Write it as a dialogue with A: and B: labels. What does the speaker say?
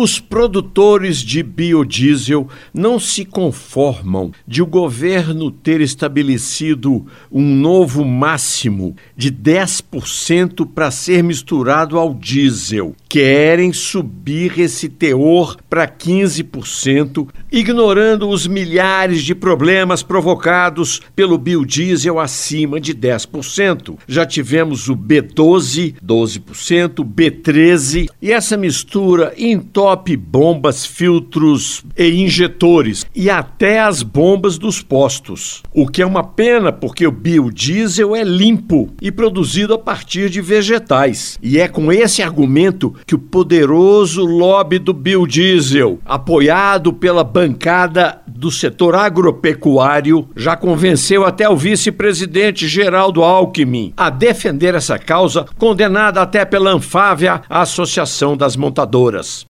A: Os produtores de biodiesel não se conformam de o governo ter estabelecido um novo máximo de 10% para ser misturado ao diesel. Querem subir esse teor para 15%, ignorando os milhares de problemas provocados pelo biodiesel acima de 10%. Já tivemos o B12, 12%, B13 e essa mistura entorna entope bombas, filtros e injetores e até as bombas dos postos. O que é uma pena porque o biodiesel é limpo e produzido a partir de vegetais. E é com esse argumento que o poderoso lobby do biodiesel, apoiado pela bancada do setor agropecuário, já convenceu até o vice-presidente Geraldo Alckmin a defender essa causa, condenada até pela Anfávia, a Associação das Montadoras.